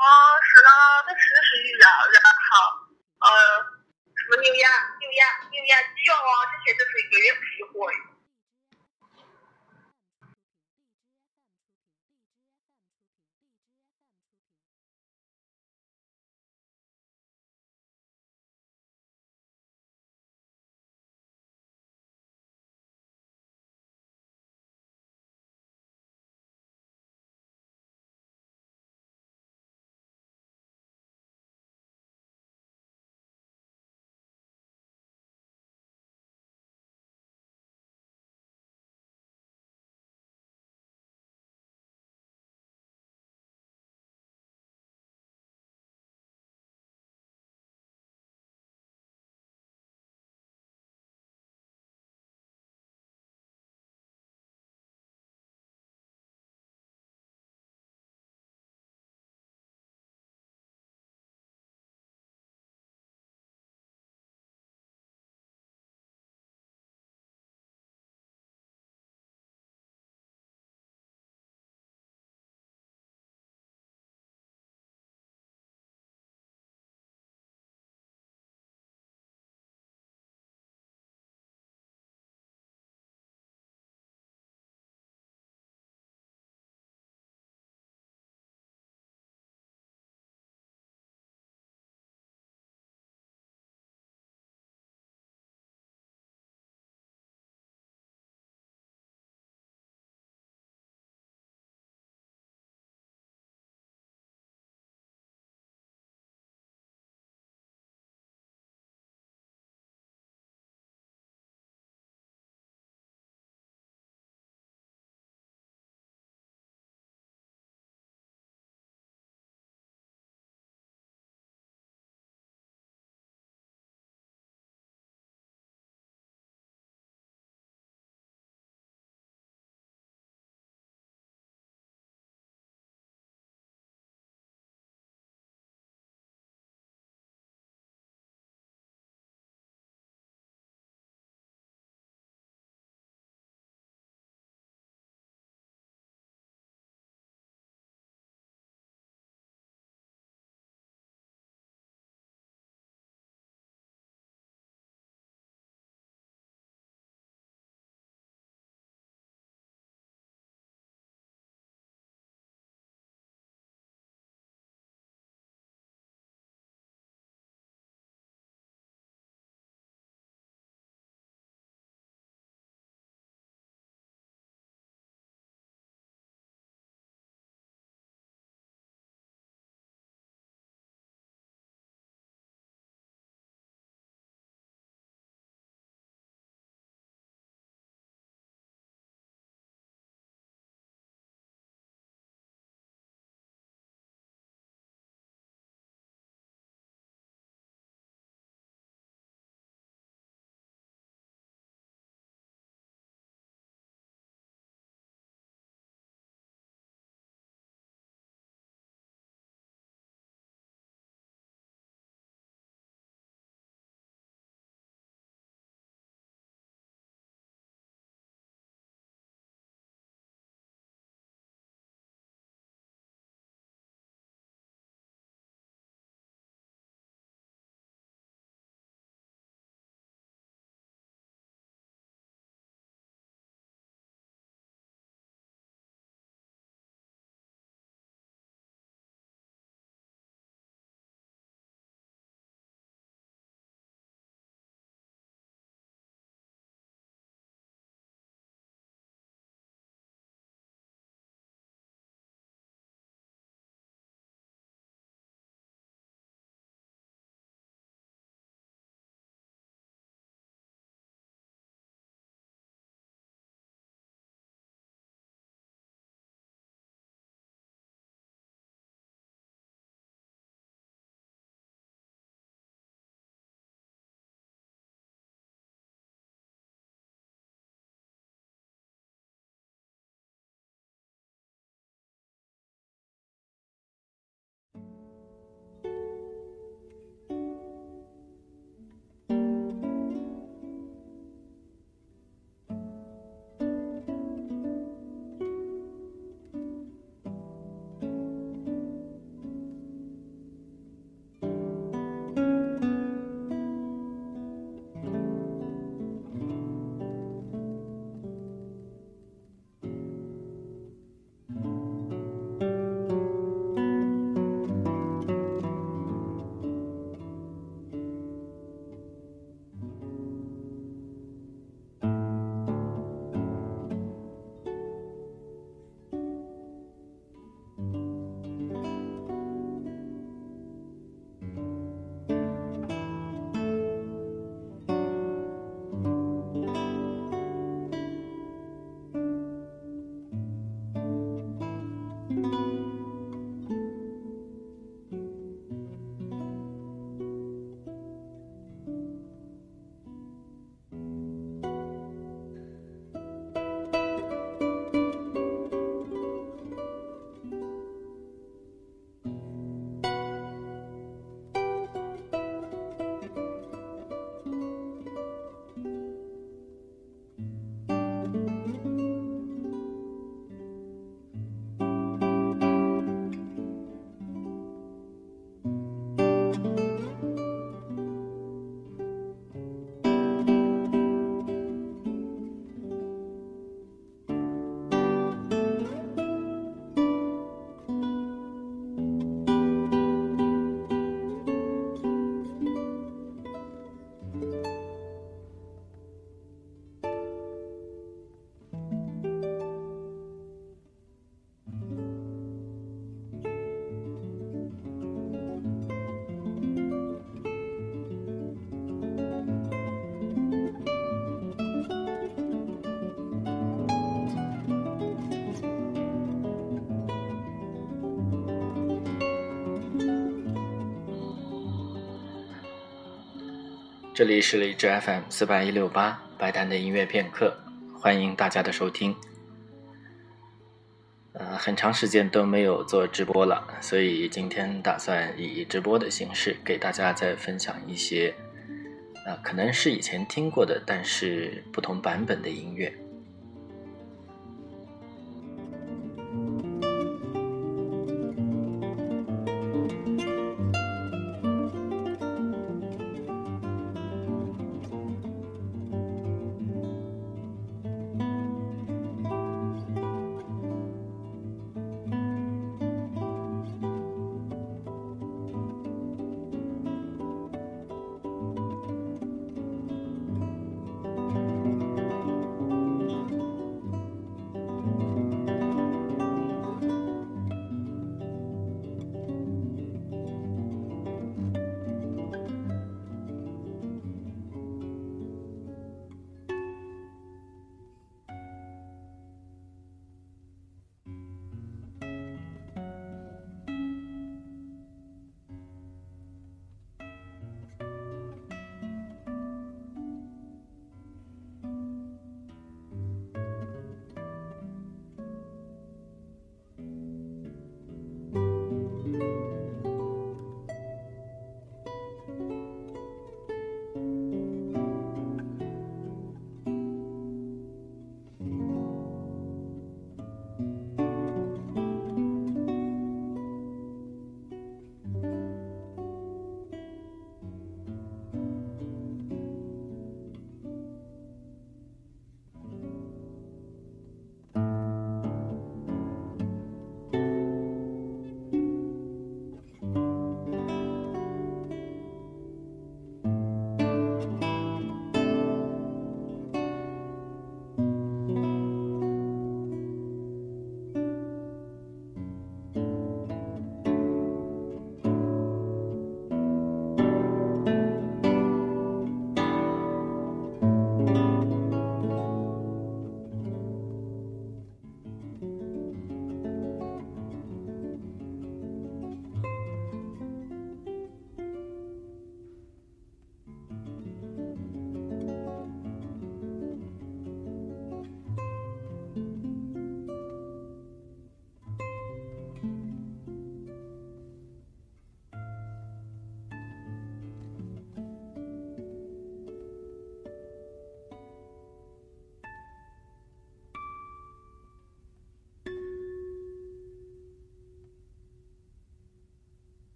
啊，是呢，他吃的是药，然后呃，什么牛羊、牛羊、牛眼肌药啊，这些都是一个月批货的。这里是荔枝 FM 四八一六八白谈的音乐片刻，欢迎大家的收听。呃，很长时间都没有做直播了，所以今天打算以直播的形式给大家再分享一些，呃，可能是以前听过的，但是不同版本的音乐。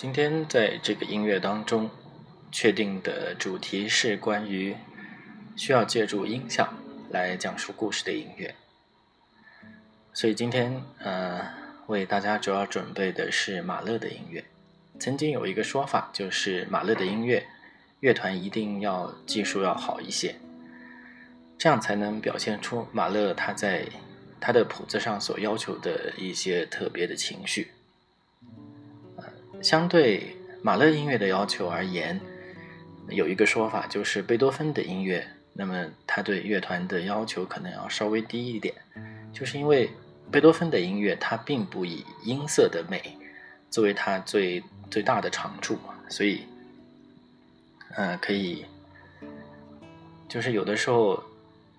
今天在这个音乐当中，确定的主题是关于需要借助音效来讲述故事的音乐。所以今天呃，为大家主要准备的是马勒的音乐。曾经有一个说法，就是马勒的音乐，乐团一定要技术要好一些，这样才能表现出马勒他在他的谱子上所要求的一些特别的情绪。相对马勒音乐的要求而言，有一个说法就是贝多芬的音乐，那么他对乐团的要求可能要稍微低一点，就是因为贝多芬的音乐它并不以音色的美作为它最最大的长处，所以，呃，可以，就是有的时候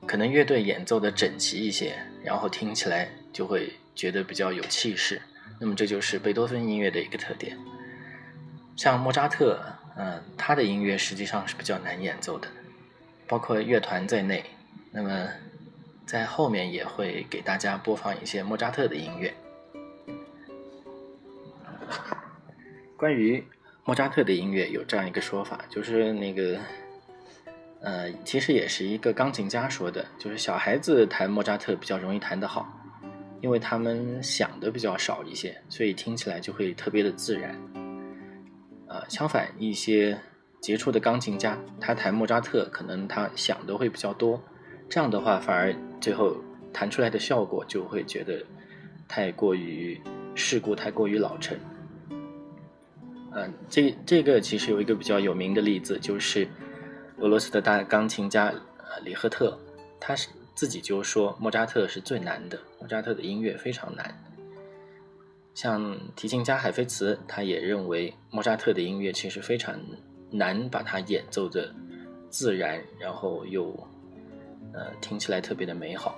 可能乐队演奏的整齐一些，然后听起来就会觉得比较有气势。那么这就是贝多芬音乐的一个特点。像莫扎特，嗯，他的音乐实际上是比较难演奏的，包括乐团在内。那么在后面也会给大家播放一些莫扎特的音乐。关于莫扎特的音乐，有这样一个说法，就是那个，呃，其实也是一个钢琴家说的，就是小孩子弹莫扎特比较容易弹得好。因为他们想的比较少一些，所以听起来就会特别的自然。呃，相反，一些杰出的钢琴家，他弹莫扎特，可能他想的会比较多，这样的话，反而最后弹出来的效果就会觉得太过于世故，太过于老成。嗯，这这个其实有一个比较有名的例子，就是俄罗斯的大钢琴家呃里赫特，他是。自己就说莫扎特是最难的，莫扎特的音乐非常难。像提琴家海菲茨，他也认为莫扎特的音乐其实非常难把它演奏的自然，然后又呃听起来特别的美好。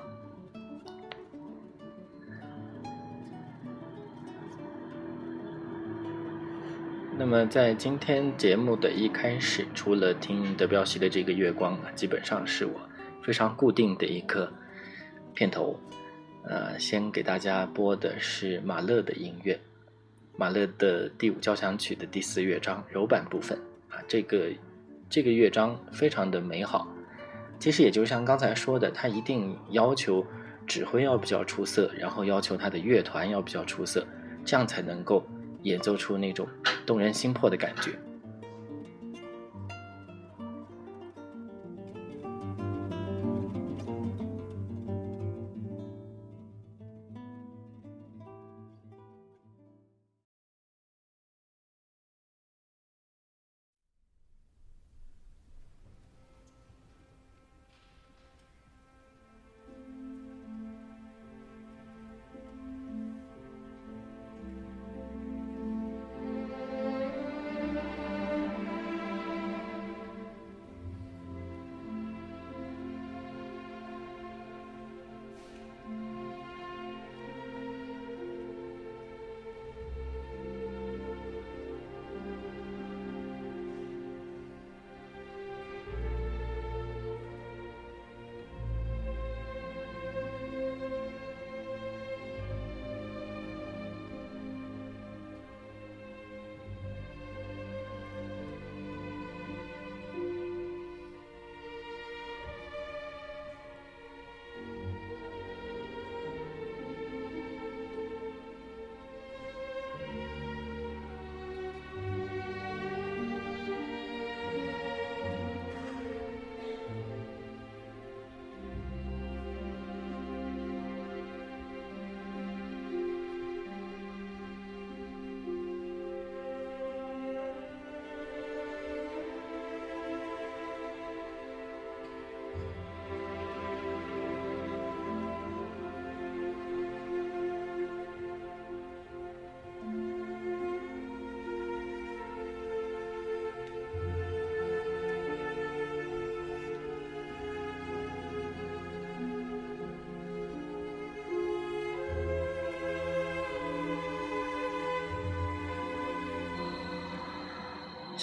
那么在今天节目的一开始，除了听德彪西的这个月光，基本上是我非常固定的一个片头。呃，先给大家播的是马勒的音乐，马勒的第五交响曲的第四乐章柔板部分啊，这个这个乐章非常的美好。其实也就像刚才说的，他一定要求指挥要比较出色，然后要求他的乐团要比较出色，这样才能够。演奏出那种动人心魄的感觉。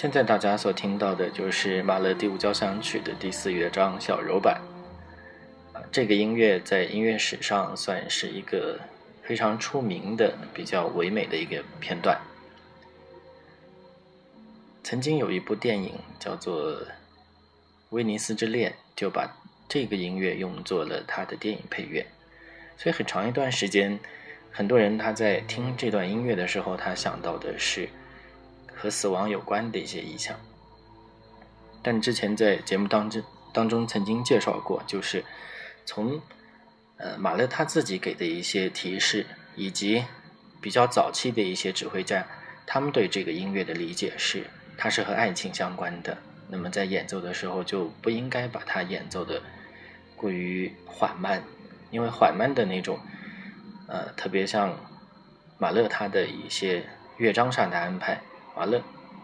现在大家所听到的就是马勒第五交响曲的第四乐章小柔版。这个音乐在音乐史上算是一个非常出名的、比较唯美的一个片段。曾经有一部电影叫做《威尼斯之恋》，就把这个音乐用作了他的电影配乐。所以很长一段时间，很多人他在听这段音乐的时候，他想到的是。和死亡有关的一些意象，但之前在节目当中当中曾经介绍过，就是从呃马勒他自己给的一些提示，以及比较早期的一些指挥家，他们对这个音乐的理解是，它是和爱情相关的。那么在演奏的时候就不应该把它演奏的过于缓慢，因为缓慢的那种，呃，特别像马勒他的一些乐章上的安排。完了，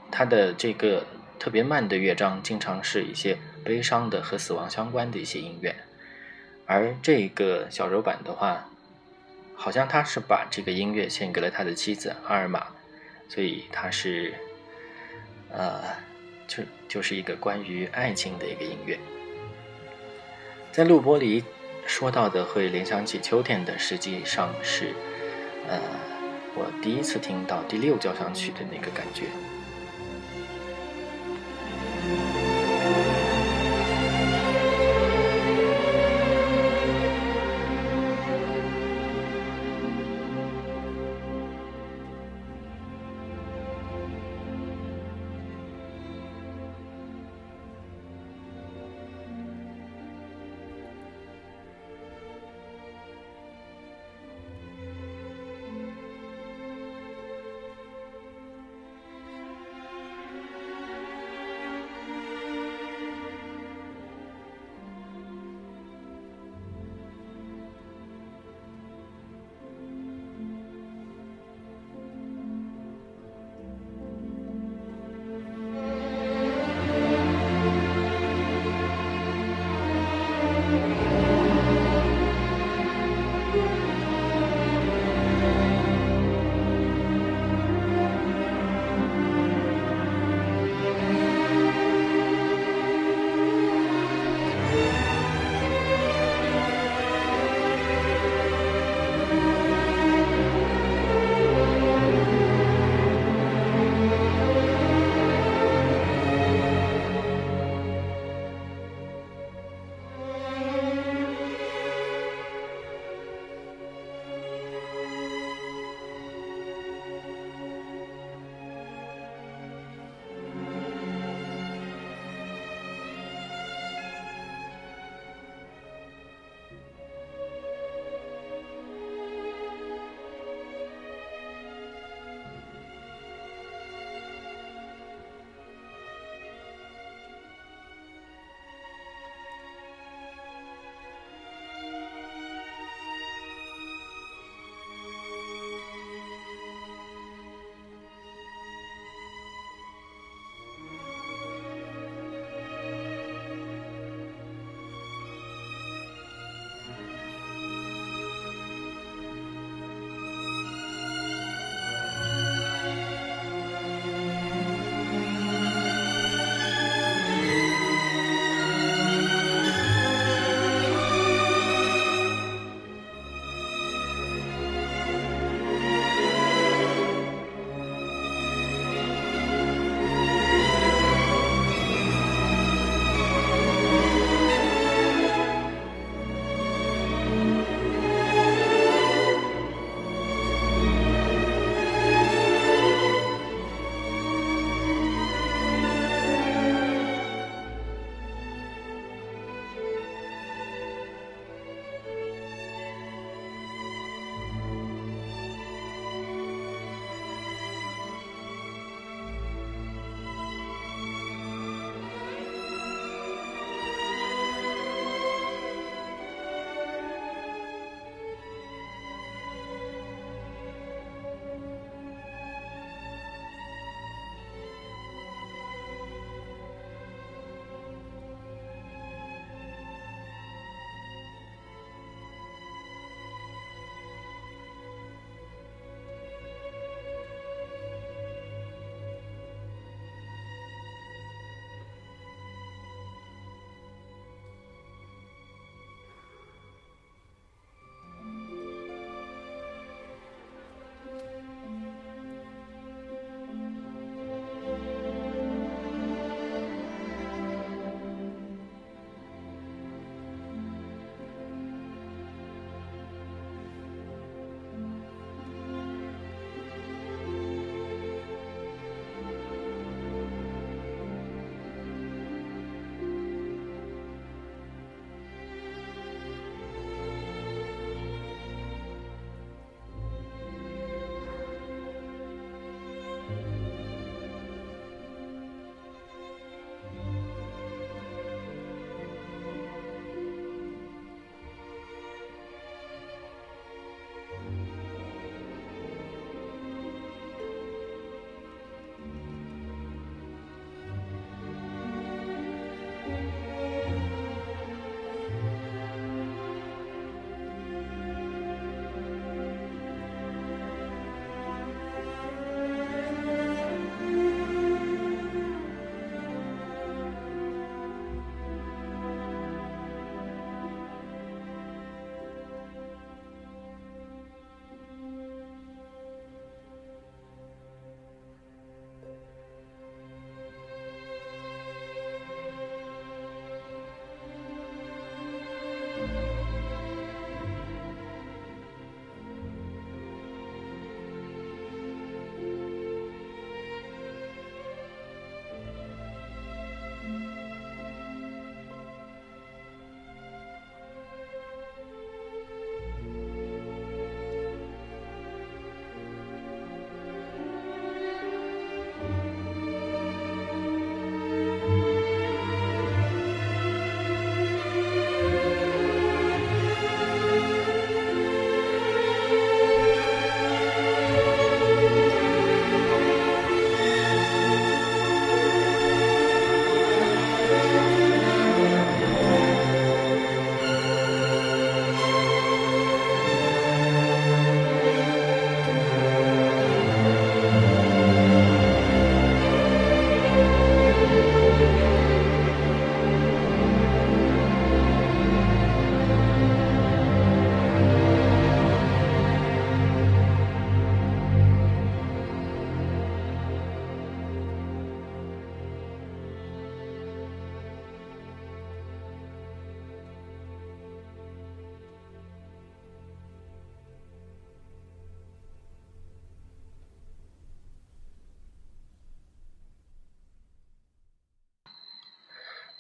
他的这个特别慢的乐章，经常是一些悲伤的和死亡相关的一些音乐，而这个小柔版的话，好像他是把这个音乐献给了他的妻子阿尔玛，所以他是，呃，就就是一个关于爱情的一个音乐。在录播里说到的会联想起秋天的，实际上是，呃。我第一次听到第六交响曲的那个感觉。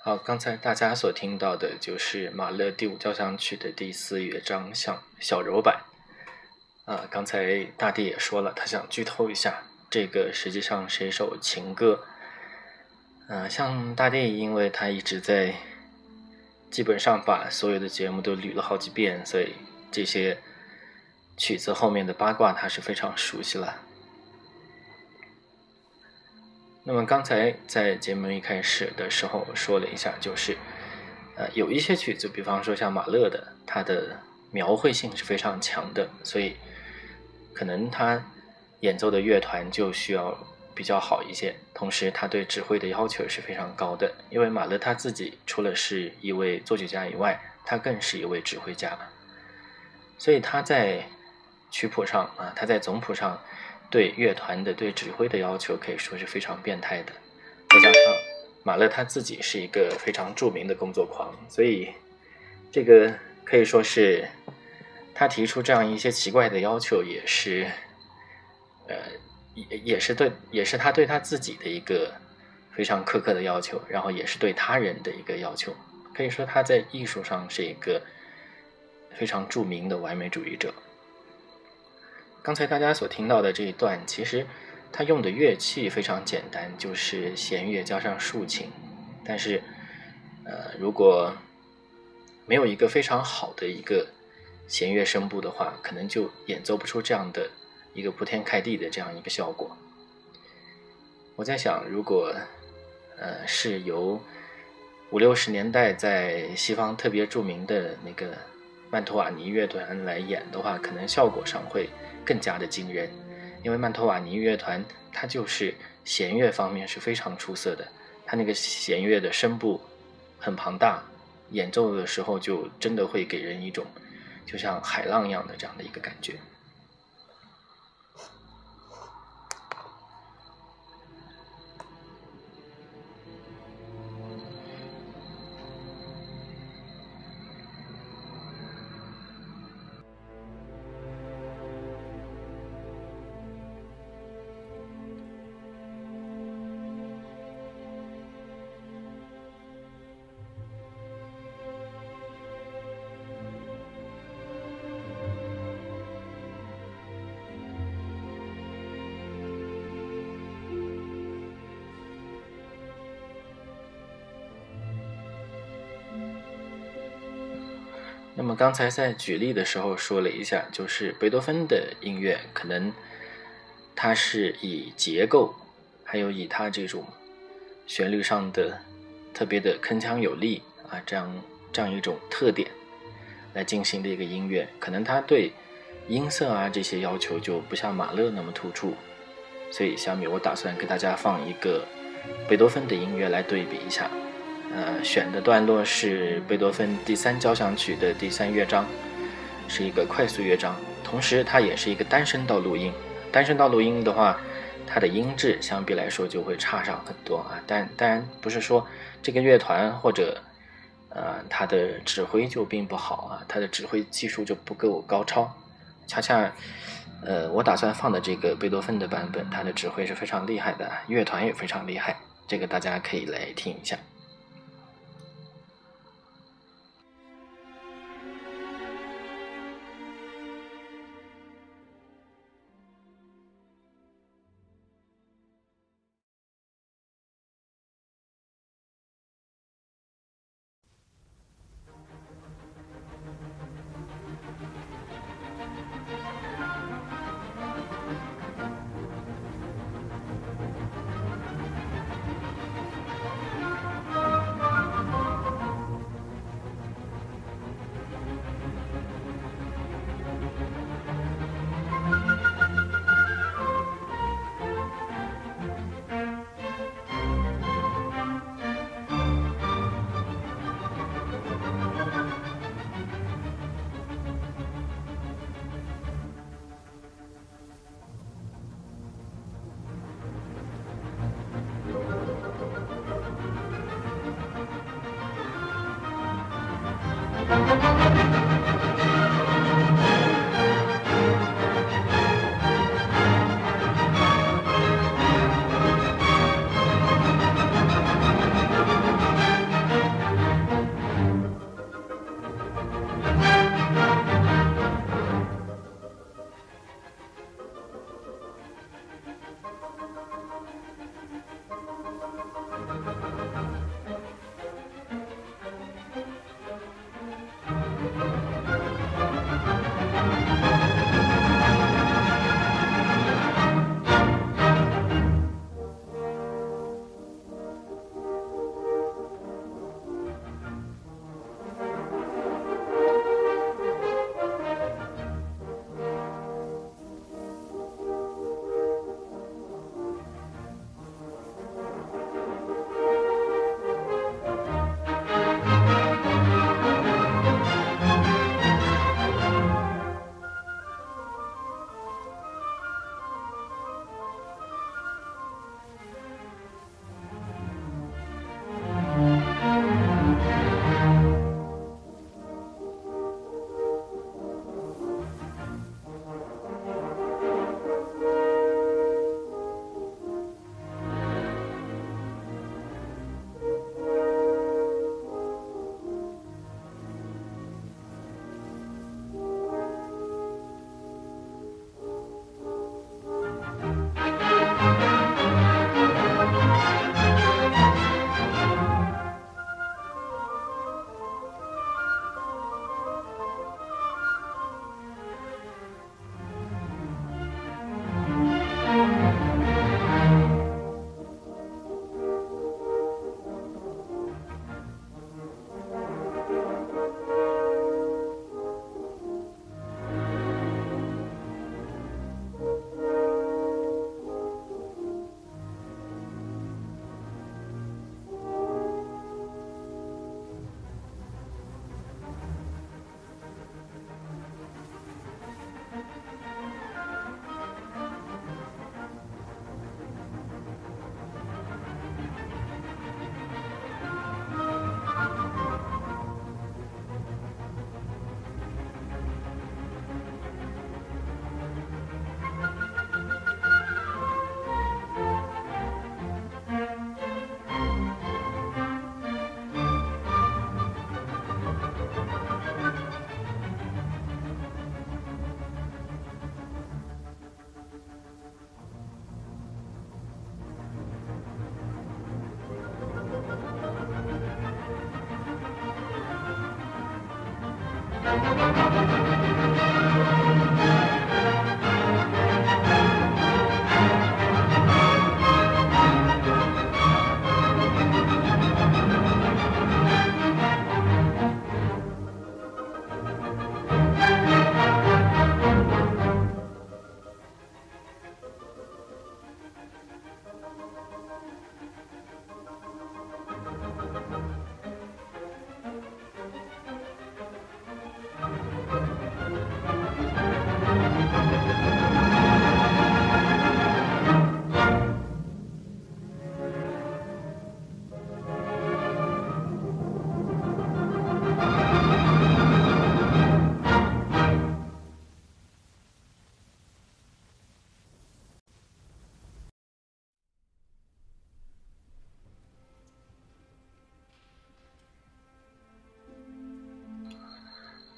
好，刚才大家所听到的就是马勒第五交响曲的第四乐章小小柔版。啊，刚才大地也说了，他想剧透一下，这个实际上是一首情歌。嗯，像大地，因为他一直在，基本上把所有的节目都捋了好几遍，所以这些曲子后面的八卦他是非常熟悉了。那么刚才在节目一开始的时候说了一下，就是，呃，有一些曲子，比方说像马勒的，他的描绘性是非常强的，所以可能他演奏的乐团就需要比较好一些。同时，他对指挥的要求是非常高的，因为马勒他自己除了是一位作曲家以外，他更是一位指挥家，所以他在曲谱上啊，他在总谱上。对乐团的对指挥的要求可以说是非常变态的，再加上马勒他自己是一个非常著名的工作狂，所以这个可以说是他提出这样一些奇怪的要求，也是呃也也是对也是他对他自己的一个非常苛刻的要求，然后也是对他人的一个要求。可以说他在艺术上是一个非常著名的完美主义者。刚才大家所听到的这一段，其实他用的乐器非常简单，就是弦乐加上竖琴。但是，呃，如果没有一个非常好的一个弦乐声部的话，可能就演奏不出这样的一个铺天盖地的这样一个效果。我在想，如果呃是由五六十年代在西方特别著名的那个曼托瓦尼乐团来演的话，可能效果上会。更加的惊人，因为曼托瓦尼乐团它就是弦乐方面是非常出色的，它那个弦乐的声部很庞大，演奏的时候就真的会给人一种就像海浪一样的这样的一个感觉。刚才在举例的时候说了一下，就是贝多芬的音乐，可能它是以结构，还有以它这种旋律上的特别的铿锵有力啊，这样这样一种特点来进行的一个音乐，可能它对音色啊这些要求就不像马勒那么突出，所以下面我打算给大家放一个贝多芬的音乐来对比一下。呃，选的段落是贝多芬第三交响曲的第三乐章，是一个快速乐章，同时它也是一个单声道录音。单声道录音的话，它的音质相比来说就会差上很多啊。但当然不是说这个乐团或者呃他的指挥就并不好啊，他的指挥技术就不够高超。恰恰呃，我打算放的这个贝多芬的版本，他的指挥是非常厉害的，乐团也非常厉害，这个大家可以来听一下。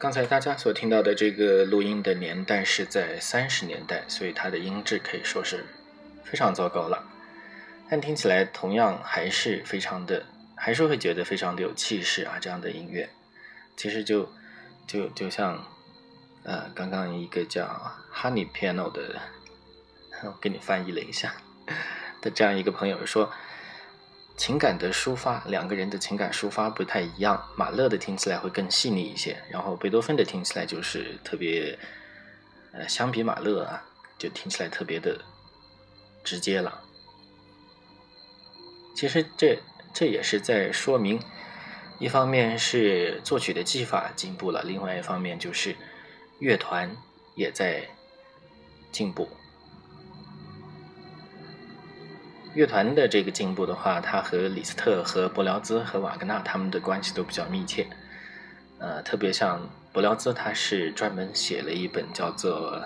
刚才大家所听到的这个录音的年代是在三十年代，所以它的音质可以说是非常糟糕了。但听起来同样还是非常的，还是会觉得非常的有气势啊！这样的音乐，其实就就就像呃，刚刚一个叫 Honey Piano 的，我给你翻译了一下 的这样一个朋友说。情感的抒发，两个人的情感抒发不太一样。马勒的听起来会更细腻一些，然后贝多芬的听起来就是特别，呃，相比马勒啊，就听起来特别的直接了。其实这这也是在说明，一方面是作曲的技法进步了，另外一方面就是乐团也在进步。乐团的这个进步的话，它和李斯特、和伯辽兹、和瓦格纳他们的关系都比较密切。呃，特别像伯辽兹，他是专门写了一本叫做《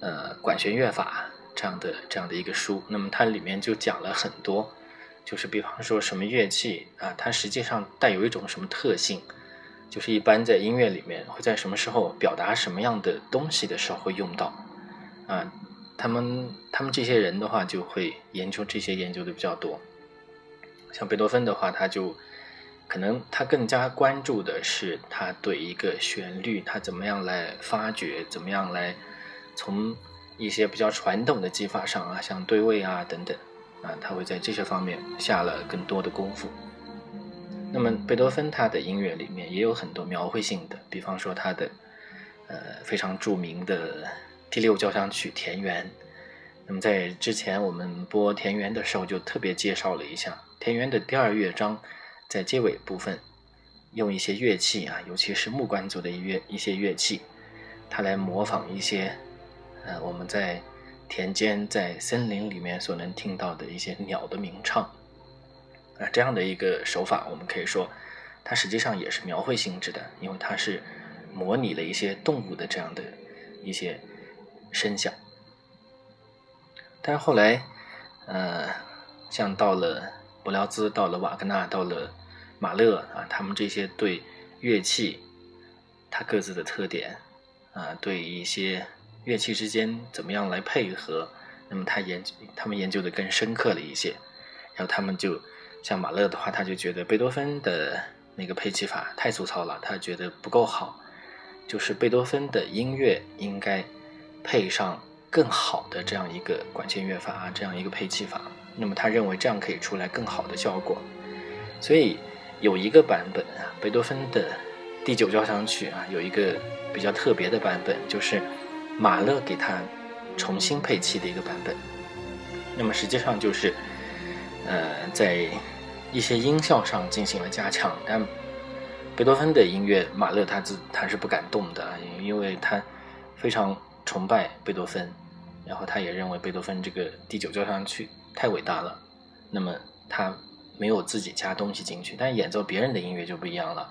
呃管弦乐法》这样的这样的一个书。那么它里面就讲了很多，就是比方说什么乐器啊，它实际上带有一种什么特性，就是一般在音乐里面会在什么时候表达什么样的东西的时候会用到啊。他们他们这些人的话，就会研究这些研究的比较多。像贝多芬的话，他就可能他更加关注的是他对一个旋律，他怎么样来发掘，怎么样来从一些比较传统的技法上啊，像对位啊等等啊，他会在这些方面下了更多的功夫。那么贝多芬他的音乐里面也有很多描绘性的，比方说他的呃非常著名的。第六交响曲《田园》，那么在之前我们播《田园》的时候，就特别介绍了一下《田园》的第二乐章，在结尾部分用一些乐器啊，尤其是木管组的乐一些乐器，它来模仿一些呃我们在田间在森林里面所能听到的一些鸟的鸣唱啊，这样的一个手法，我们可以说它实际上也是描绘性质的，因为它是模拟了一些动物的这样的一些。声响，但是后来，呃，像到了柏辽兹，到了瓦格纳，到了马勒啊，他们这些对乐器，它各自的特点啊，对一些乐器之间怎么样来配合，那么他研究他们研究的更深刻了一些，然后他们就像马勒的话，他就觉得贝多芬的那个配器法太粗糙了，他觉得不够好，就是贝多芬的音乐应该。配上更好的这样一个管弦乐法啊，这样一个配器法，那么他认为这样可以出来更好的效果。所以有一个版本啊，贝多芬的第九交响曲啊，有一个比较特别的版本，就是马勒给他重新配器的一个版本。那么实际上就是，呃，在一些音效上进行了加强。但贝多芬的音乐，马勒他自他是不敢动的，因为他非常。崇拜贝多芬，然后他也认为贝多芬这个第九交响曲太伟大了，那么他没有自己加东西进去，但演奏别人的音乐就不一样了。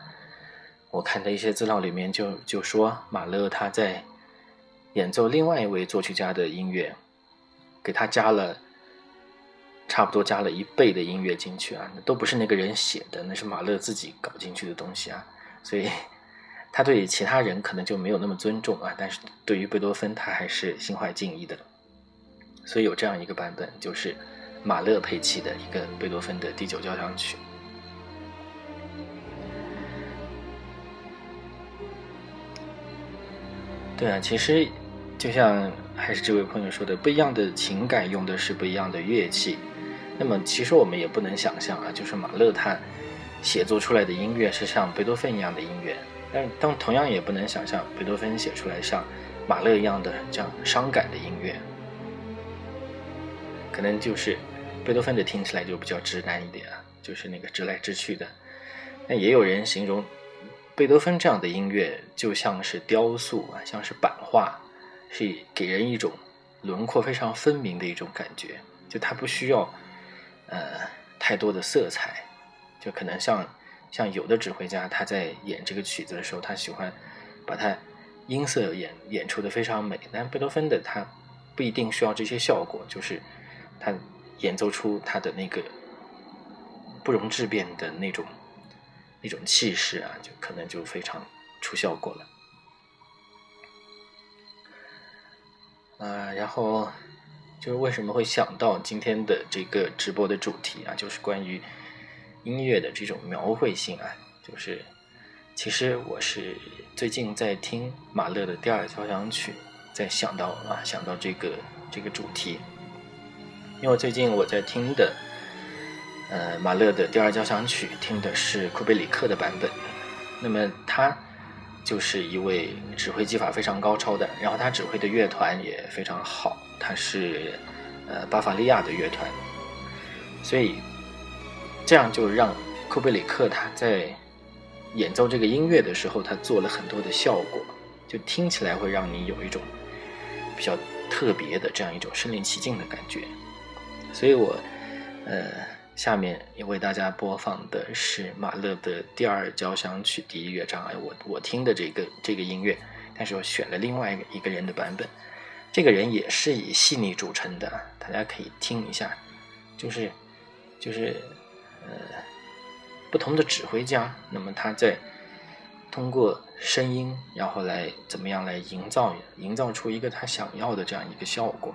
我看的一些资料里面就就说马勒他在演奏另外一位作曲家的音乐，给他加了差不多加了一倍的音乐进去啊，那都不是那个人写的，那是马勒自己搞进去的东西啊，所以。他对其他人可能就没有那么尊重啊，但是对于贝多芬，他还是心怀敬意的。所以有这样一个版本，就是马勒配器的一个贝多芬的第九交响曲。对啊，其实就像还是这位朋友说的，不一样的情感用的是不一样的乐器。那么其实我们也不能想象啊，就是马勒他写作出来的音乐是像贝多芬一样的音乐，但但同样也不能想象贝多芬写出来像马勒一样的这样伤感的音乐。可能就是贝多芬的听起来就比较直男一点啊，就是那个直来直去的。那也有人形容贝多芬这样的音乐就像是雕塑啊，像是版画，是给人一种轮廓非常分明的一种感觉，就它不需要。呃，太多的色彩，就可能像像有的指挥家他在演这个曲子的时候，他喜欢把它音色演演出的非常美。但贝多芬的他不一定需要这些效果，就是他演奏出他的那个不容置辩的那种那种气势啊，就可能就非常出效果了。啊，然后。就是为什么会想到今天的这个直播的主题啊？就是关于音乐的这种描绘性啊。就是其实我是最近在听马勒的第二交响曲，在想到啊，想到这个这个主题。因为最近我在听的呃马勒的第二交响曲，听的是库贝里克的版本。那么他就是一位指挥技法非常高超的，然后他指挥的乐团也非常好。他是呃巴伐利亚的乐团，所以这样就让库贝里克他在演奏这个音乐的时候，他做了很多的效果，就听起来会让你有一种比较特别的这样一种身临其境的感觉。所以我呃下面也为大家播放的是马勒的第二交响曲第一乐章，哎，我我听的这个这个音乐，但是我选了另外一个一个人的版本。这个人也是以细腻著称的，大家可以听一下，就是，就是，呃，不同的指挥家，那么他在通过声音，然后来怎么样来营造，营造出一个他想要的这样一个效果。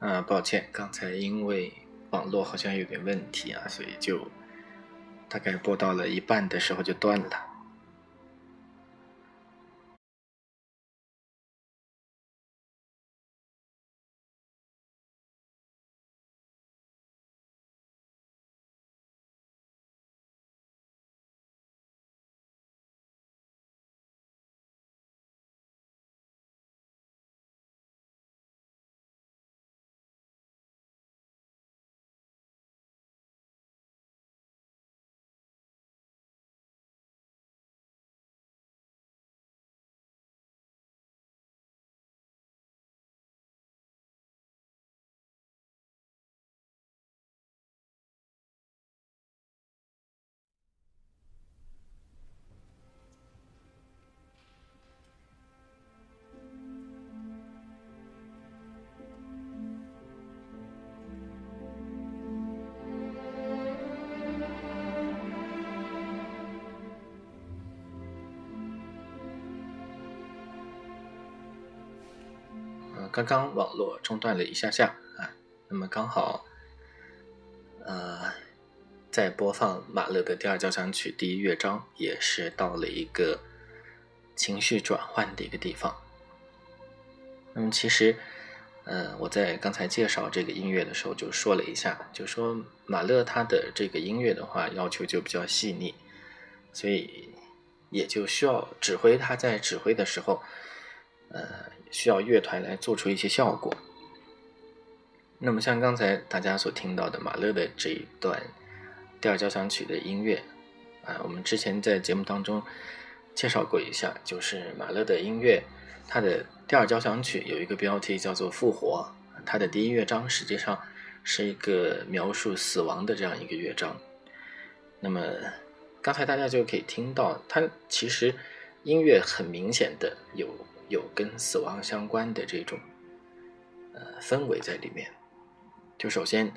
啊，抱歉，刚才因为网络好像有点问题啊，所以就大概播到了一半的时候就断了。刚刚网络中断了一下下啊，那么刚好，呃，在播放马勒的第二交响曲第一乐章，也是到了一个情绪转换的一个地方。那么其实，呃，我在刚才介绍这个音乐的时候就说了一下，就说马勒他的这个音乐的话要求就比较细腻，所以也就需要指挥他在指挥的时候，呃。需要乐团来做出一些效果。那么，像刚才大家所听到的马勒的这一段第二交响曲的音乐，啊，我们之前在节目当中介绍过一下，就是马勒的音乐，它的第二交响曲有一个标题叫做《复活》，它的第一乐章实际上是一个描述死亡的这样一个乐章。那么，刚才大家就可以听到，它其实音乐很明显的有。有跟死亡相关的这种呃氛围在里面。就首先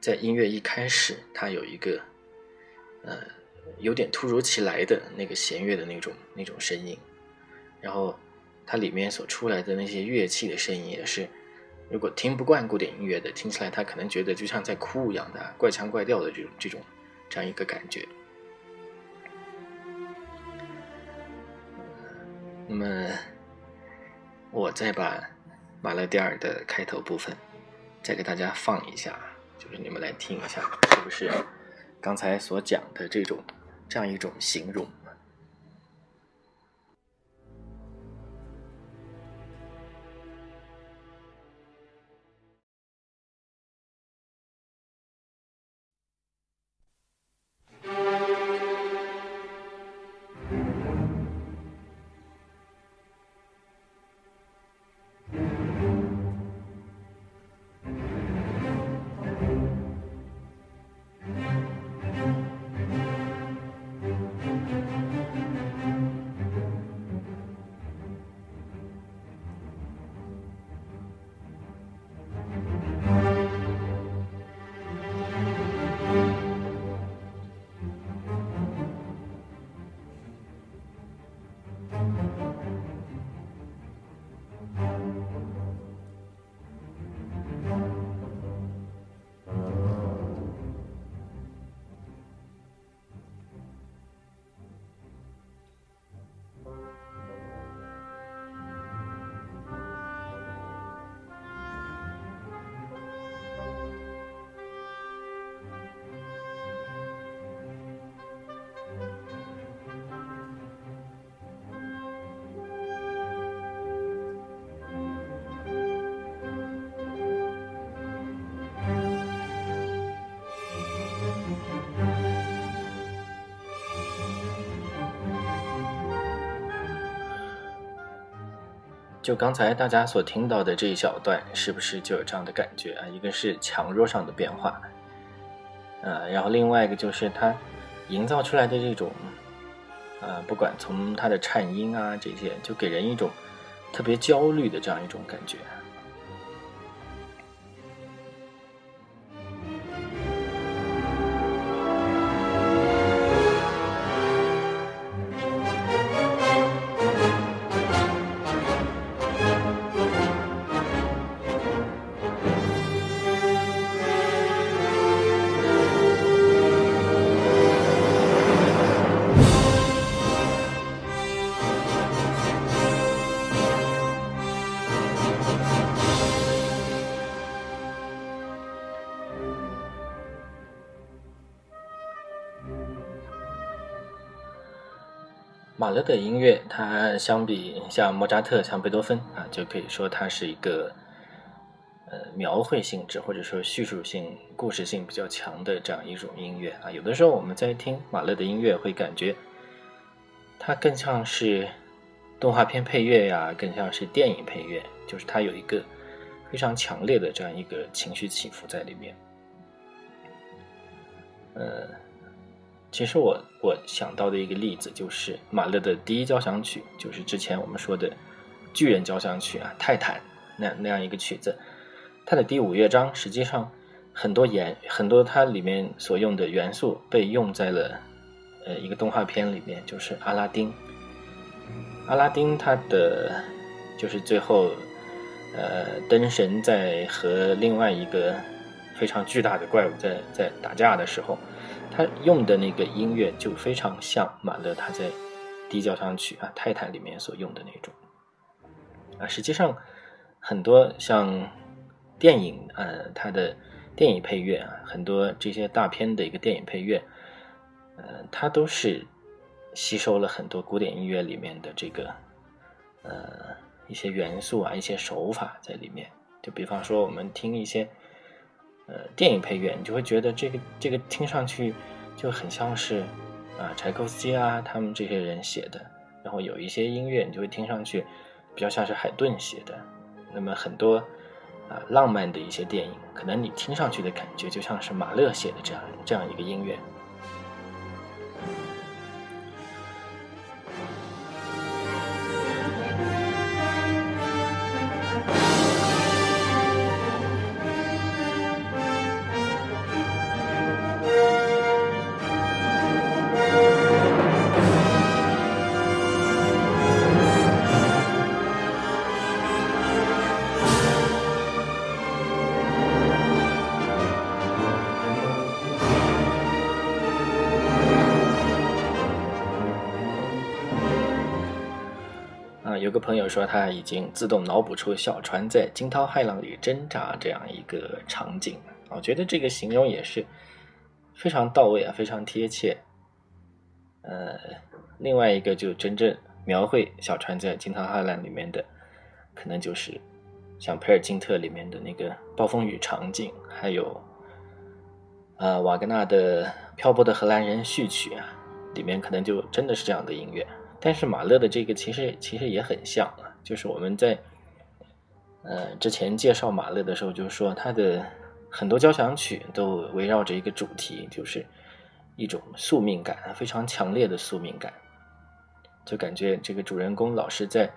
在音乐一开始，它有一个呃有点突如其来的那个弦乐的那种那种声音，然后它里面所出来的那些乐器的声音也是，如果听不惯古典音乐的，听起来他可能觉得就像在哭一样的怪腔怪调的这种这种这样一个感觉。那么。我再把马勒蒂尔的开头部分再给大家放一下，就是你们来听一下，是不是刚才所讲的这种这样一种形容？就刚才大家所听到的这一小段，是不是就有这样的感觉啊？一个是强弱上的变化，呃，然后另外一个就是它营造出来的这种，呃，不管从它的颤音啊这些，就给人一种特别焦虑的这样一种感觉。的音乐，它相比像莫扎特、像贝多芬啊，就可以说它是一个呃描绘性质或者说叙述性、故事性比较强的这样一种音乐啊。有的时候我们在听马勒的音乐，会感觉它更像是动画片配乐呀，更像是电影配乐，就是它有一个非常强烈的这样一个情绪起伏在里面。呃。其实我我想到的一个例子就是马勒的第一交响曲，就是之前我们说的巨人交响曲啊，泰坦那那样一个曲子，它的第五乐章实际上很多演很多它里面所用的元素被用在了呃一个动画片里面，就是阿拉丁。阿拉丁他的就是最后呃灯神在和另外一个非常巨大的怪物在在打架的时候。他用的那个音乐就非常像马勒他在《第交响曲》啊《泰坦》里面所用的那种啊。实际上，很多像电影呃，它的电影配乐啊，很多这些大片的一个电影配乐，呃，它都是吸收了很多古典音乐里面的这个呃一些元素啊、一些手法在里面。就比方说，我们听一些。呃，电影配乐，你就会觉得这个这个听上去就很像是啊柴可夫斯基啊他们这些人写的，然后有一些音乐你就会听上去比较像是海顿写的，那么很多啊浪漫的一些电影，可能你听上去的感觉就像是马勒写的这样这样一个音乐。朋友说他已经自动脑补出小船在惊涛骇浪里挣扎这样一个场景，我觉得这个形容也是非常到位啊，非常贴切。呃，另外一个就真正描绘小船在惊涛骇浪里面的，可能就是像佩尔金特里面的那个暴风雨场景，还有呃瓦格纳的漂泊的荷兰人序曲啊，里面可能就真的是这样的音乐。但是马勒的这个其实其实也很像啊，就是我们在呃之前介绍马勒的时候，就说他的很多交响曲都围绕着一个主题，就是一种宿命感，非常强烈的宿命感，就感觉这个主人公老是在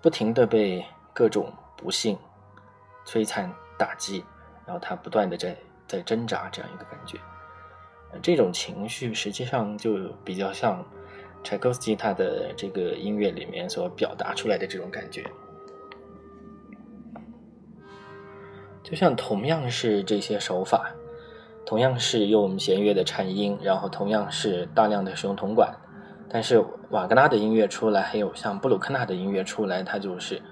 不停的被各种不幸摧残打击，然后他不断的在在挣扎这样一个感觉，这种情绪实际上就比较像。柴可夫斯基他的这个音乐里面所表达出来的这种感觉，就像同样是这些手法，同样是用弦乐的颤音，然后同样是大量的使用铜管，但是瓦格纳的音乐出来，还有像布鲁克纳的音乐出来，它就是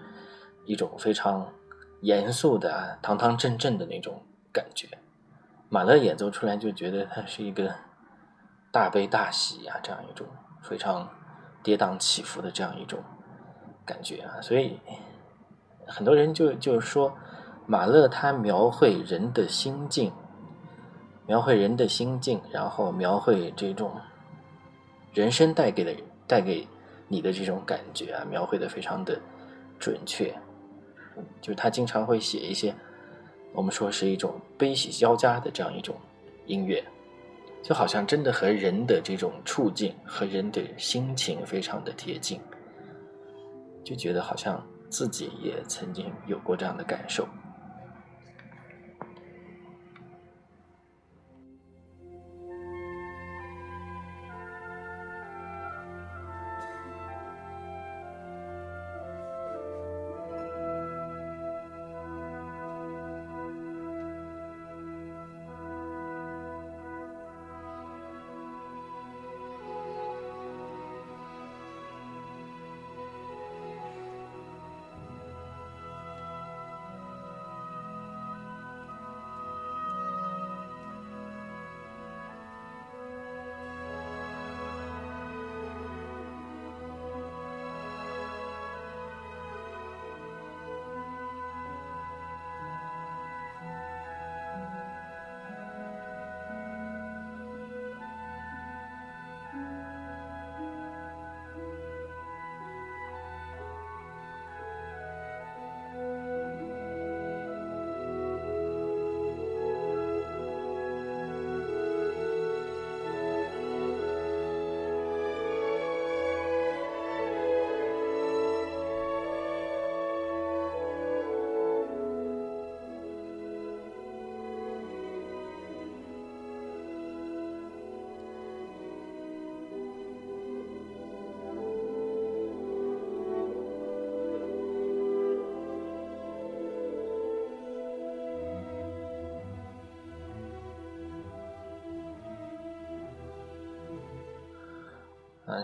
一种非常严肃的、堂堂正正的那种感觉。马勒演奏出来就觉得它是一个大悲大喜啊，这样一种。非常跌宕起伏的这样一种感觉啊，所以很多人就就是说，马勒他描绘人的心境，描绘人的心境，然后描绘这种人生带给的带给你的这种感觉啊，描绘的非常的准确。就是他经常会写一些我们说是一种悲喜交加的这样一种音乐。就好像真的和人的这种处境和人的心情非常的贴近，就觉得好像自己也曾经有过这样的感受。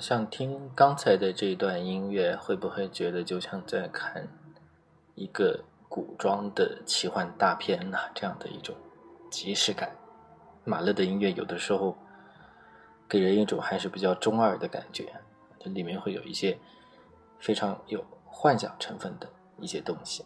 像听刚才的这一段音乐，会不会觉得就像在看一个古装的奇幻大片呐？这样的一种即视感。马勒的音乐有的时候给人一种还是比较中二的感觉，这里面会有一些非常有幻想成分的一些东西。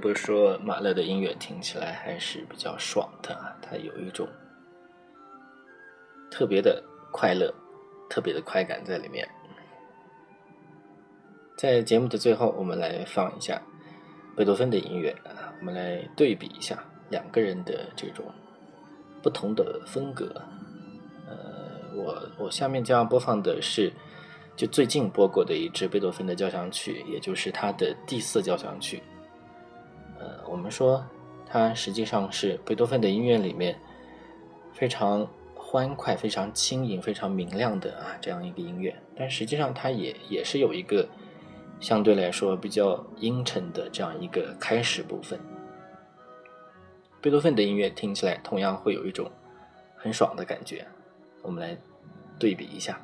不是说，马勒的音乐听起来还是比较爽的啊，它有一种特别的快乐、特别的快感在里面。在节目的最后，我们来放一下贝多芬的音乐啊，我们来对比一下两个人的这种不同的风格。呃，我我下面将要播放的是就最近播过的一支贝多芬的交响曲，也就是他的第四交响曲。呃，我们说它实际上是贝多芬的音乐里面非常欢快、非常轻盈、非常明亮的啊这样一个音乐，但实际上它也也是有一个相对来说比较阴沉的这样一个开始部分。贝多芬的音乐听起来同样会有一种很爽的感觉，我们来对比一下。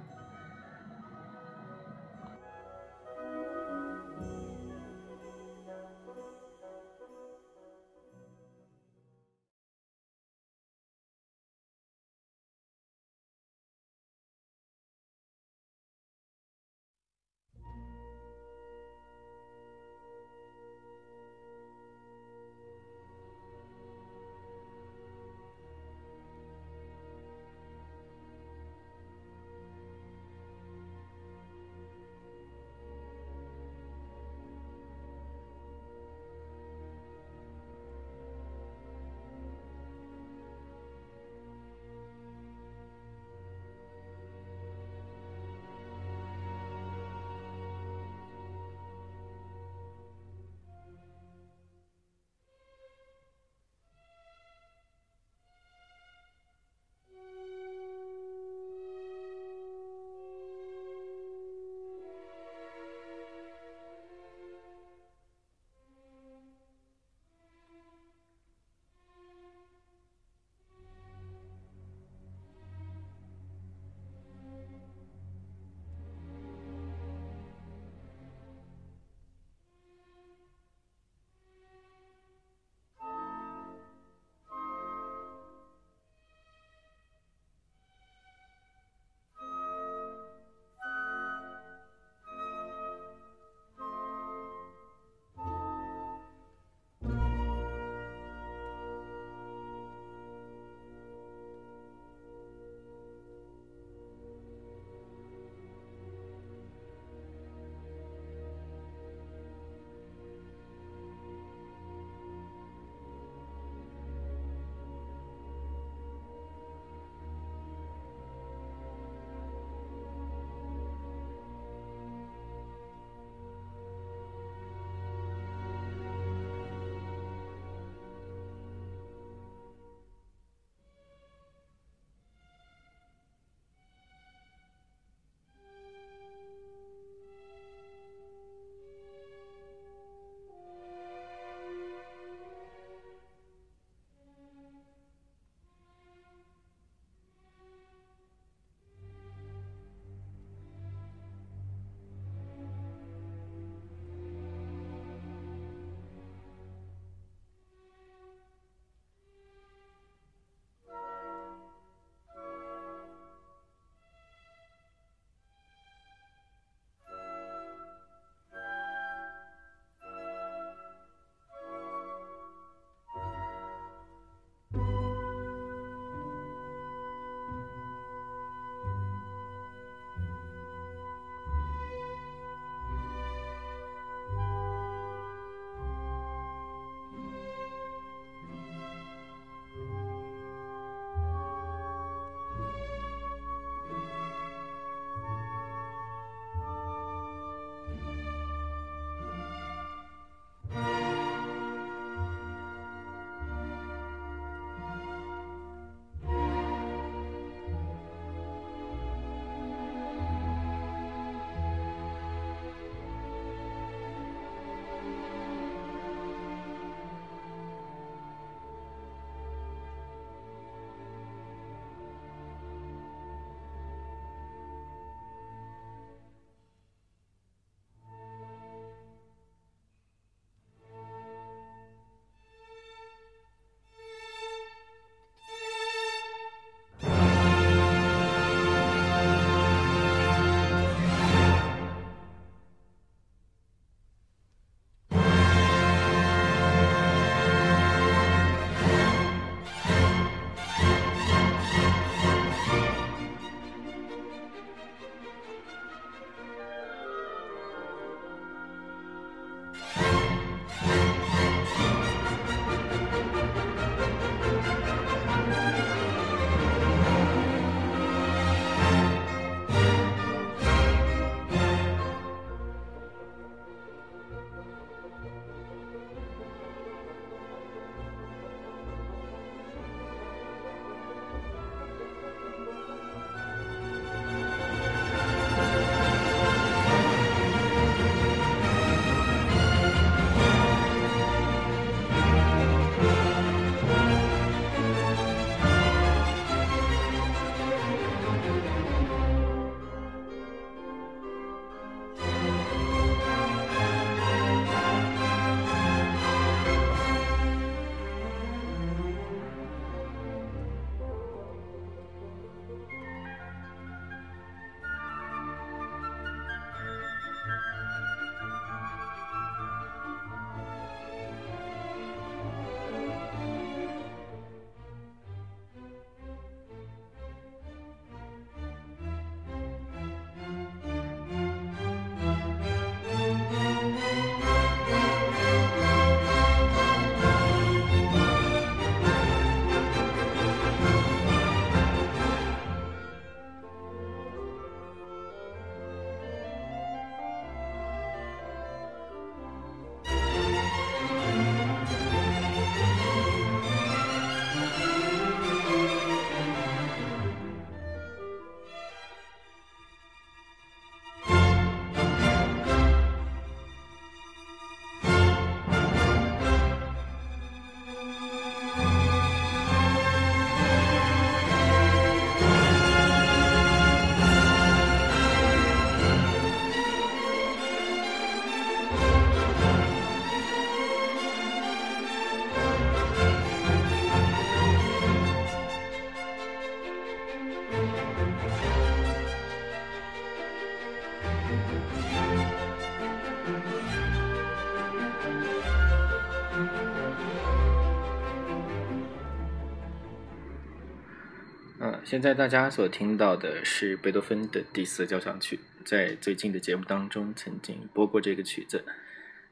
现在大家所听到的是贝多芬的第四交响曲，在最近的节目当中曾经播过这个曲子，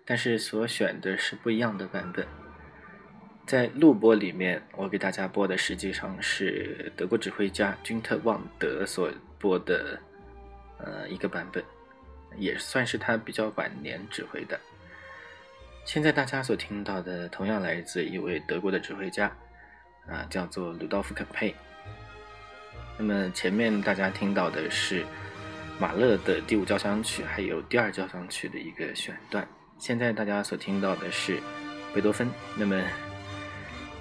但是所选的是不一样的版本。在录播里面，我给大家播的实际上是德国指挥家君特·旺德所播的，呃，一个版本，也算是他比较晚年指挥的。现在大家所听到的，同样来自一位德国的指挥家，啊，叫做鲁道夫·肯佩。那么前面大家听到的是马勒的第五交响曲，还有第二交响曲的一个选段。现在大家所听到的是贝多芬。那么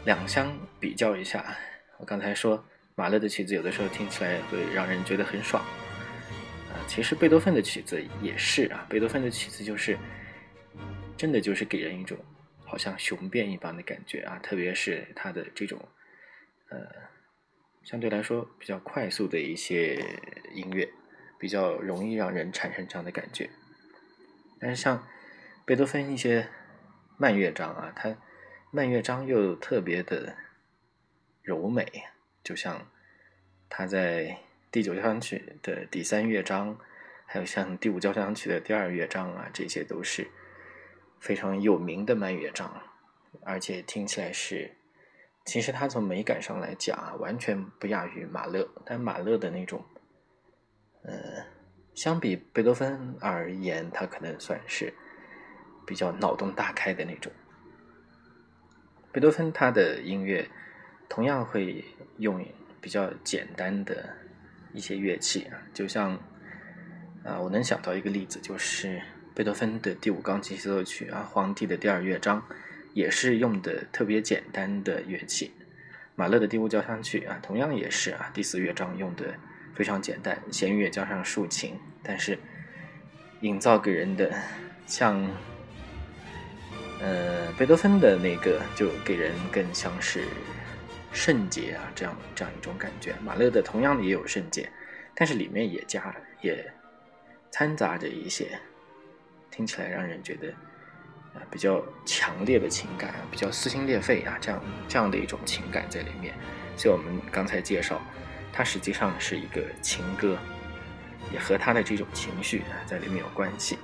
两相比较一下，我刚才说马勒的曲子有的时候听起来会让人觉得很爽，啊，其实贝多芬的曲子也是啊，贝多芬的曲子就是真的就是给人一种好像雄辩一般的感觉啊，特别是他的这种呃相对来说比较快速的一些音乐，比较容易让人产生这样的感觉。但是像贝多芬一些慢乐章啊，他。慢乐章又特别的柔美，就像他在第九交响曲的第三乐章，还有像第五交响曲的第二乐章啊，这些都是非常有名的慢乐章，而且听起来是，其实它从美感上来讲啊，完全不亚于马勒，但马勒的那种，呃，相比贝多芬而言，他可能算是比较脑洞大开的那种。贝多芬他的音乐同样会用比较简单的一些乐器啊，就像啊，我能想到一个例子，就是贝多芬的第五钢琴协奏曲啊，皇帝的第二乐章也是用的特别简单的乐器。马勒的第五交响曲啊，同样也是啊，第四乐章用的非常简单，弦乐加上竖琴，但是营造给人的像。呃，贝多芬的那个就给人更像是圣洁啊，这样这样一种感觉。马勒的同样的也有圣洁，但是里面也加也掺杂着一些听起来让人觉得比较强烈的情感啊，比较撕心裂肺啊这样这样的一种情感在里面。所以我们刚才介绍，它实际上是一个情歌，也和他的这种情绪啊在里面有关系。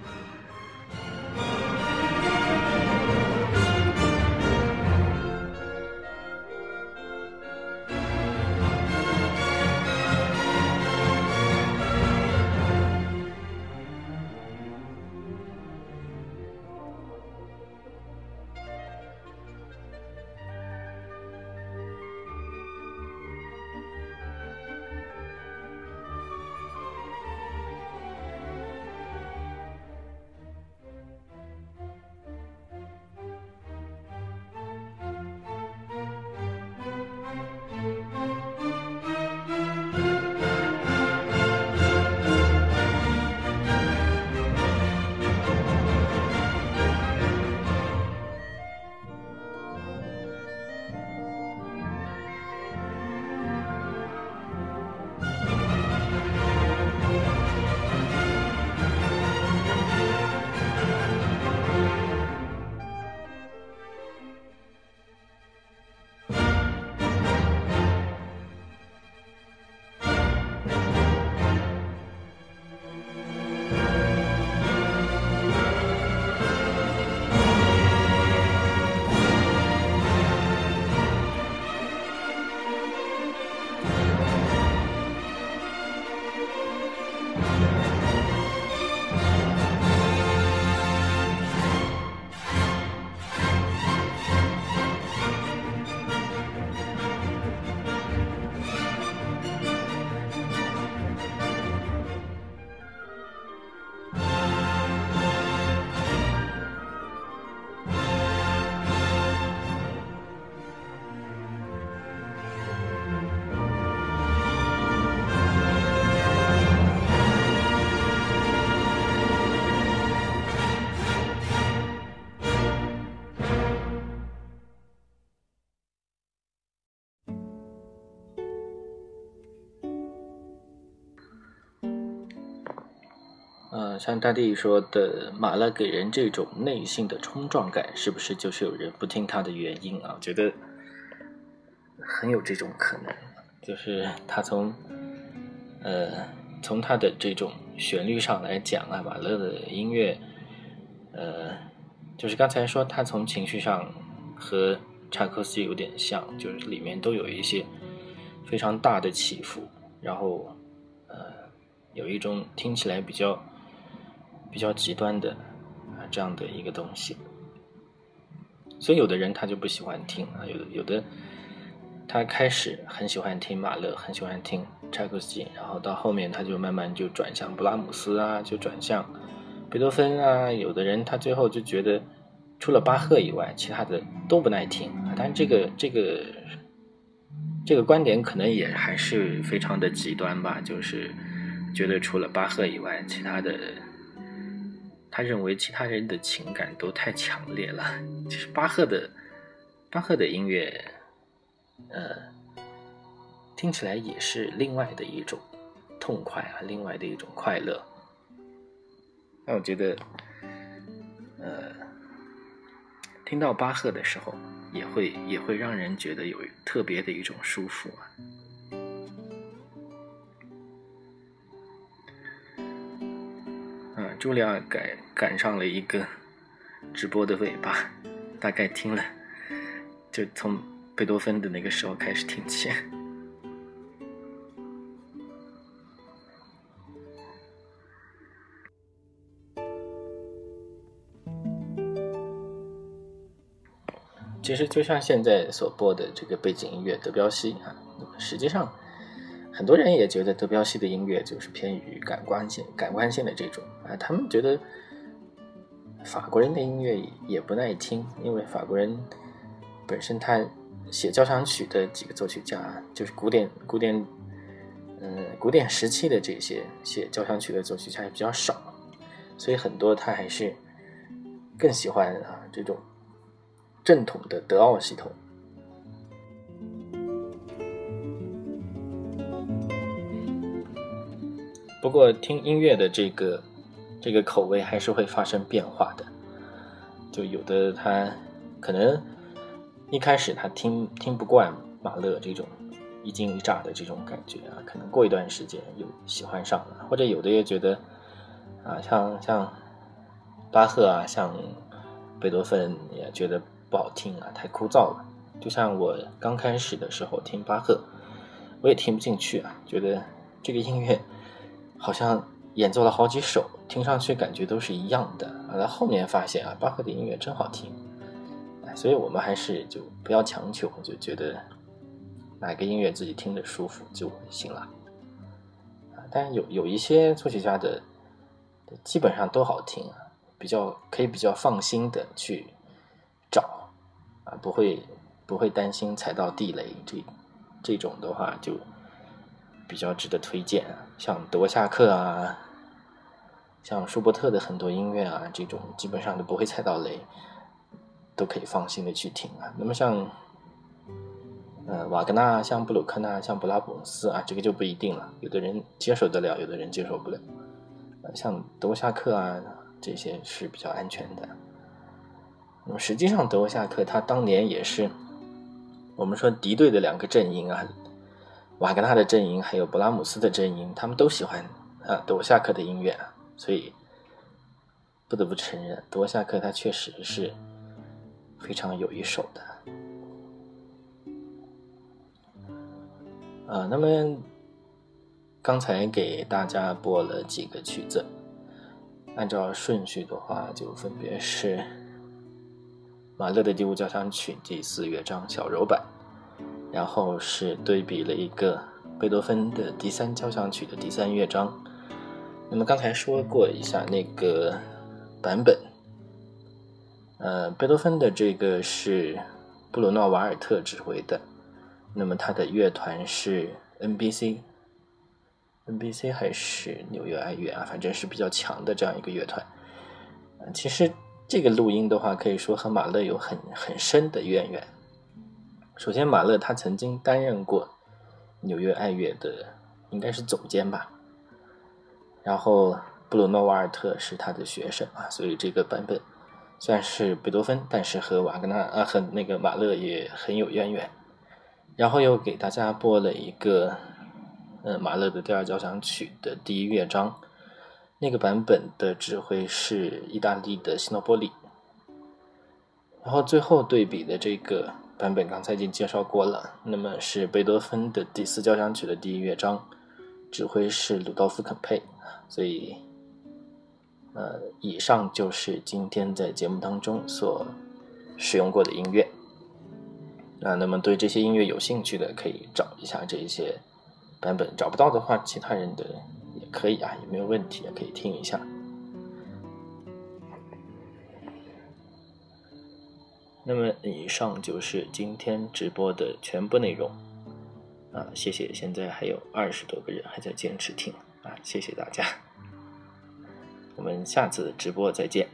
像大地说的，马勒给人这种内心的冲撞感，是不是就是有人不听他的原因啊？觉得很有这种可能。就是他从呃从他的这种旋律上来讲啊，马勒的音乐，呃，就是刚才说他从情绪上和柴可夫斯基有点像，就是里面都有一些非常大的起伏，然后呃有一种听起来比较比较极端的啊这样的一个东西。所以有的人他就不喜欢听啊，有有的他开始很喜欢听马勒，很喜欢听柴可夫斯基，然后到后面他就慢慢就转向布拉姆斯啊，就转向贝多芬啊。有的人他最后就觉得除了巴赫以外，其他的都不耐听啊。但这个这个这个观点可能也还是非常的极端吧，就是觉得除了巴赫以外，其他的。他认为其他人的情感都太强烈了。其实巴赫的巴赫的音乐，呃，听起来也是另外的一种痛快啊，另外的一种快乐。那我觉得，呃，听到巴赫的时候，也会也会让人觉得有特别的一种舒服啊。朱莉亚赶赶上了一个直播的尾巴，大概听了，就从贝多芬的那个时候开始听起。其实就像现在所播的这个背景音乐德彪西啊，实际上。很多人也觉得德彪西的音乐就是偏于感官性、感官性的这种啊，他们觉得法国人的音乐也不耐听，因为法国人本身他写交响曲的几个作曲家，就是古典、古典，嗯，古典时期的这些写交响曲的作曲家也比较少，所以很多他还是更喜欢啊这种正统的德奥系统。不过听音乐的这个这个口味还是会发生变化的，就有的他可能一开始他听听不惯马勒这种一惊一乍的这种感觉啊，可能过一段时间又喜欢上了，或者有的也觉得啊，像像巴赫啊，像贝多芬也觉得不好听啊，太枯燥了。就像我刚开始的时候听巴赫，我也听不进去啊，觉得这个音乐。好像演奏了好几首，听上去感觉都是一样的。啊，到后面发现啊，巴赫的音乐真好听，所以我们还是就不要强求，就觉得哪个音乐自己听着舒服就行了。啊，但有有一些作曲家的基本上都好听，比较可以比较放心的去找啊，不会不会担心踩到地雷。这这种的话就。比较值得推荐，像德沃夏克啊，像舒伯特的很多音乐啊，这种基本上都不会踩到雷，都可以放心的去听啊。那么像，呃，瓦格纳、像布鲁克纳、像布拉姆斯啊，这个就不一定了，有的人接受得了，有的人接受不了。像德沃夏克啊，这些是比较安全的。那么实际上，德沃夏克他当年也是我们说敌对的两个阵营啊。瓦格纳的阵营还有布拉姆斯的阵营，他们都喜欢啊德沃夏克的音乐，所以不得不承认，德沃夏克他确实是非常有一手的。啊，那么刚才给大家播了几个曲子，按照顺序的话，就分别是马勒的第五交响曲第四乐章小柔版。然后是对比了一个贝多芬的第三交响曲的第三乐章。那么刚才说过一下那个版本，呃，贝多芬的这个是布鲁诺瓦尔特指挥的，那么他的乐团是 NBC，NBC 还是纽约爱乐啊？反正是比较强的这样一个乐团。其实这个录音的话，可以说和马勒有很很深的渊源。首先，马勒他曾经担任过纽约爱乐的，应该是总监吧。然后，布鲁诺瓦尔特是他的学生啊，所以这个版本虽然是贝多芬，但是和瓦格纳啊和那个马勒也很有渊源。然后又给大家播了一个，呃，马勒的第二交响曲的第一乐章，那个版本的指挥是意大利的西诺波里。然后最后对比的这个版本，刚才已经介绍过了，那么是贝多芬的第四交响曲的第一乐章，指挥是鲁道夫·肯佩。所以，呃，以上就是今天在节目当中所使用过的音乐。啊，那么对这些音乐有兴趣的，可以找一下这一些版本；找不到的话，其他人的也可以啊，也没有问题，也可以听一下。那么以上就是今天直播的全部内容。啊，谢谢！现在还有二十多个人还在坚持听啊，谢谢大家。我们下次直播再见。